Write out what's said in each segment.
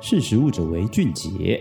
识食物者为俊杰。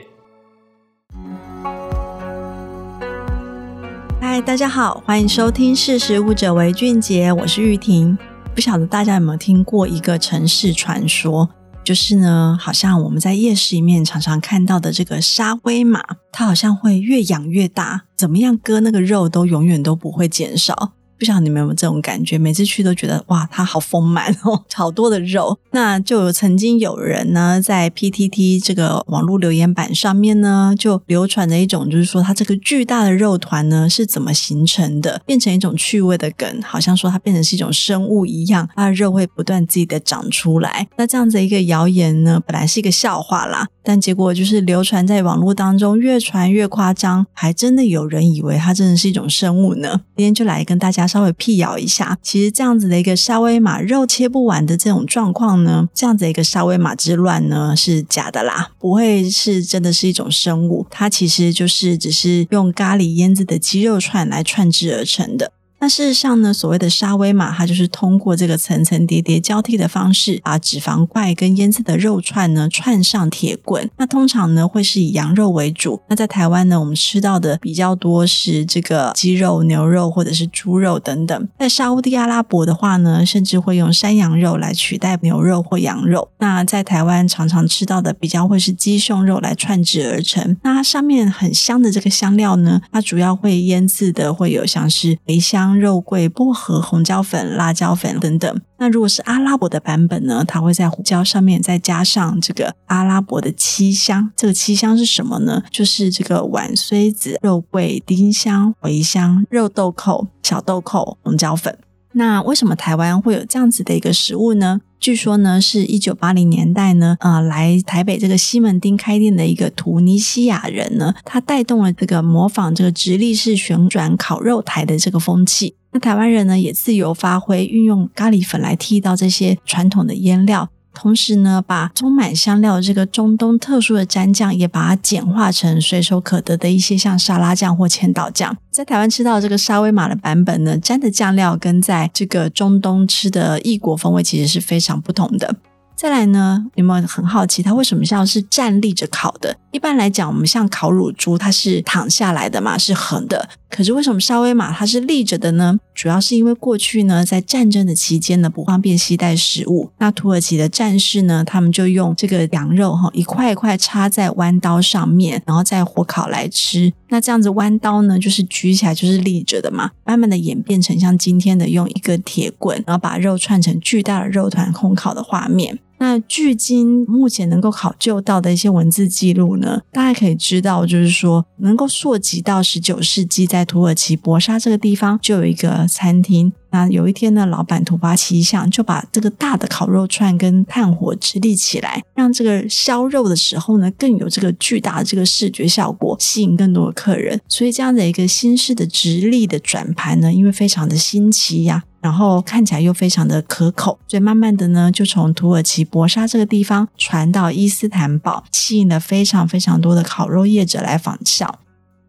嗨，大家好，欢迎收听《识食物者为俊杰》，我是玉婷。不晓得大家有没有听过一个城市传说，就是呢，好像我们在夜市里面常常看到的这个沙威玛，它好像会越养越大，怎么样割那个肉都永远都不会减少。不晓得你们有没有这种感觉？每次去都觉得哇，它好丰满哦，好多的肉。那就曾经有人呢，在 PTT 这个网络留言板上面呢，就流传着一种，就是说它这个巨大的肉团呢是怎么形成的，变成一种趣味的梗，好像说它变成是一种生物一样，它的肉会不断自己的长出来。那这样子一个谣言呢，本来是一个笑话啦，但结果就是流传在网络当中，越传越夸张，还真的有人以为它真的是一种生物呢。今天就来跟大家。稍微辟谣一下，其实这样子的一个沙威玛肉切不完的这种状况呢，这样子一个沙威玛之乱呢是假的啦，不会是真的是一种生物，它其实就是只是用咖喱腌制的鸡肉串来串制而成的。那事实上呢，所谓的沙威玛，它就是通过这个层层叠叠交替的方式，把脂肪块跟腌制的肉串呢串上铁棍。那通常呢会是以羊肉为主。那在台湾呢，我们吃到的比较多是这个鸡肉、牛肉或者是猪肉等等。在沙乌地阿拉伯的话呢，甚至会用山羊肉来取代牛肉或羊肉。那在台湾常常吃到的比较会是鸡胸肉来串制而成。那它上面很香的这个香料呢，它主要会腌制的会有像是茴香。肉桂、薄荷、红椒粉、辣椒粉等等。那如果是阿拉伯的版本呢？它会在胡椒上面再加上这个阿拉伯的七香。这个七香是什么呢？就是这个碗穗子、肉桂、丁香、茴香、肉豆蔻、小豆蔻、红椒粉。那为什么台湾会有这样子的一个食物呢？据说呢，是一九八零年代呢，啊，来台北这个西门町开店的一个图尼西亚人呢，他带动了这个模仿这个直立式旋转烤肉台的这个风气。那台湾人呢，也自由发挥，运用咖喱粉来替代这些传统的腌料。同时呢，把充满香料这个中东特殊的蘸酱，也把它简化成随手可得的一些像沙拉酱或千岛酱。在台湾吃到这个沙威玛的版本呢，蘸的酱料跟在这个中东吃的异国风味其实是非常不同的。再来呢，有没有很好奇它为什么像是站立着烤的？一般来讲，我们像烤乳猪，它是躺下来的嘛，是横的。可是为什么沙威玛它是立着的呢？主要是因为过去呢，在战争的期间呢，不方便携带食物，那土耳其的战士呢，他们就用这个羊肉哈，一块一块插在弯刀上面，然后再火烤来吃。那这样子弯刀呢，就是举起来就是立着的嘛，慢慢的演变成像今天的用一根铁棍，然后把肉串成巨大的肉团烘烤的画面。那距今目前能够考究到的一些文字记录呢，大家可以知道，就是说能够溯及到十九世纪，在土耳其博沙这个地方就有一个餐厅。那有一天呢，老板突发奇想，就把这个大的烤肉串跟炭火直立起来，让这个削肉的时候呢，更有这个巨大的这个视觉效果，吸引更多的客人。所以这样的一个新式的直立的转盘呢，因为非常的新奇呀。然后看起来又非常的可口，所以慢慢的呢，就从土耳其博沙这个地方传到伊斯坦堡，吸引了非常非常多的烤肉业者来仿效，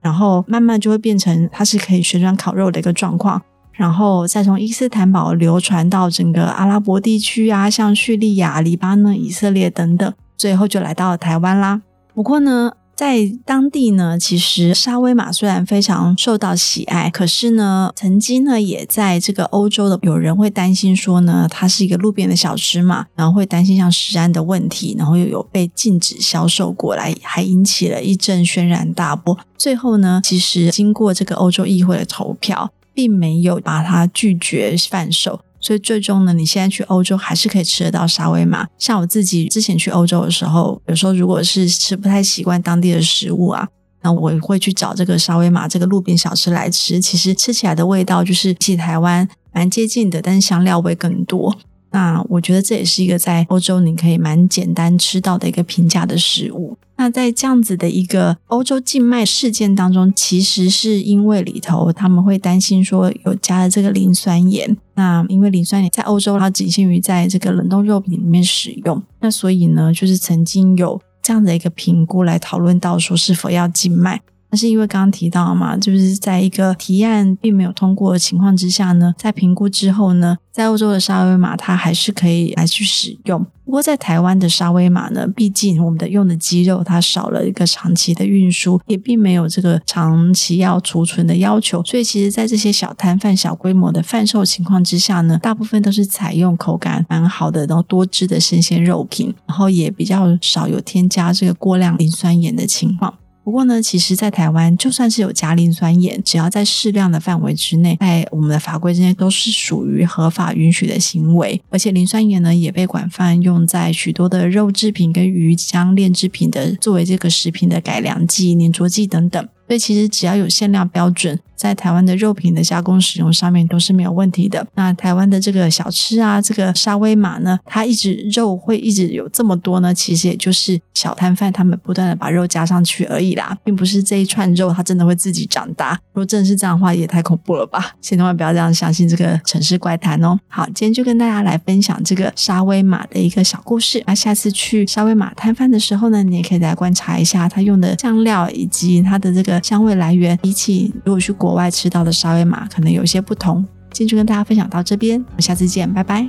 然后慢慢就会变成它是可以旋转烤肉的一个状况，然后再从伊斯坦堡流传到整个阿拉伯地区啊，像叙利亚、黎巴嫩、以色列等等，最后就来到台湾啦。不过呢，在当地呢，其实沙威玛虽然非常受到喜爱，可是呢，曾经呢，也在这个欧洲的有人会担心说呢，它是一个路边的小吃嘛，然后会担心像食安的问题，然后又有被禁止销售过来，还引起了一阵轩然大波。最后呢，其实经过这个欧洲议会的投票，并没有把它拒绝贩售。所以最终呢，你现在去欧洲还是可以吃得到沙威玛。像我自己之前去欧洲的时候，有时候如果是吃不太习惯当地的食物啊，那我会去找这个沙威玛这个路边小吃来吃。其实吃起来的味道就是比台湾蛮接近的，但是香料味更多。那我觉得这也是一个在欧洲你可以蛮简单吃到的一个平价的食物。那在这样子的一个欧洲禁卖事件当中，其实是因为里头他们会担心说有加了这个磷酸盐。那因为磷酸盐在欧洲它仅限于在这个冷冻肉品里面使用，那所以呢，就是曾经有这样的一个评估来讨论到说是否要禁卖。但是因为刚刚提到嘛，就是在一个提案并没有通过的情况之下呢，在评估之后呢，在欧洲的沙威玛它还是可以来去使用。不过在台湾的沙威玛呢，毕竟我们的用的鸡肉它少了一个长期的运输，也并没有这个长期要储存的要求，所以其实，在这些小摊贩、小规模的贩售情况之下呢，大部分都是采用口感蛮好的，然后多汁的生鲜肉品，然后也比较少有添加这个过量磷酸盐的情况。不过呢，其实，在台湾，就算是有加磷酸盐，只要在适量的范围之内，在我们的法规之内，都是属于合法允许的行为。而且，磷酸盐呢，也被广泛用在许多的肉制品跟鱼浆炼制品的，作为这个食品的改良剂、粘着剂等等。所以其实只要有限量标准，在台湾的肉品的加工使用上面都是没有问题的。那台湾的这个小吃啊，这个沙威玛呢，它一直肉会一直有这么多呢，其实也就是小摊贩他们不断的把肉加上去而已啦，并不是这一串肉它真的会自己长大。如果真的是这样的话，也太恐怖了吧！千万不要这样相信这个城市怪谈哦。好，今天就跟大家来分享这个沙威玛的一个小故事。那下次去沙威玛摊贩的时候呢，你也可以来观察一下他用的酱料以及他的这个。香味来源比起如果去国外吃到的沙威玛，可能有些不同。今天就跟大家分享到这边，我们下次见，拜拜。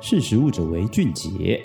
识食物者为俊杰。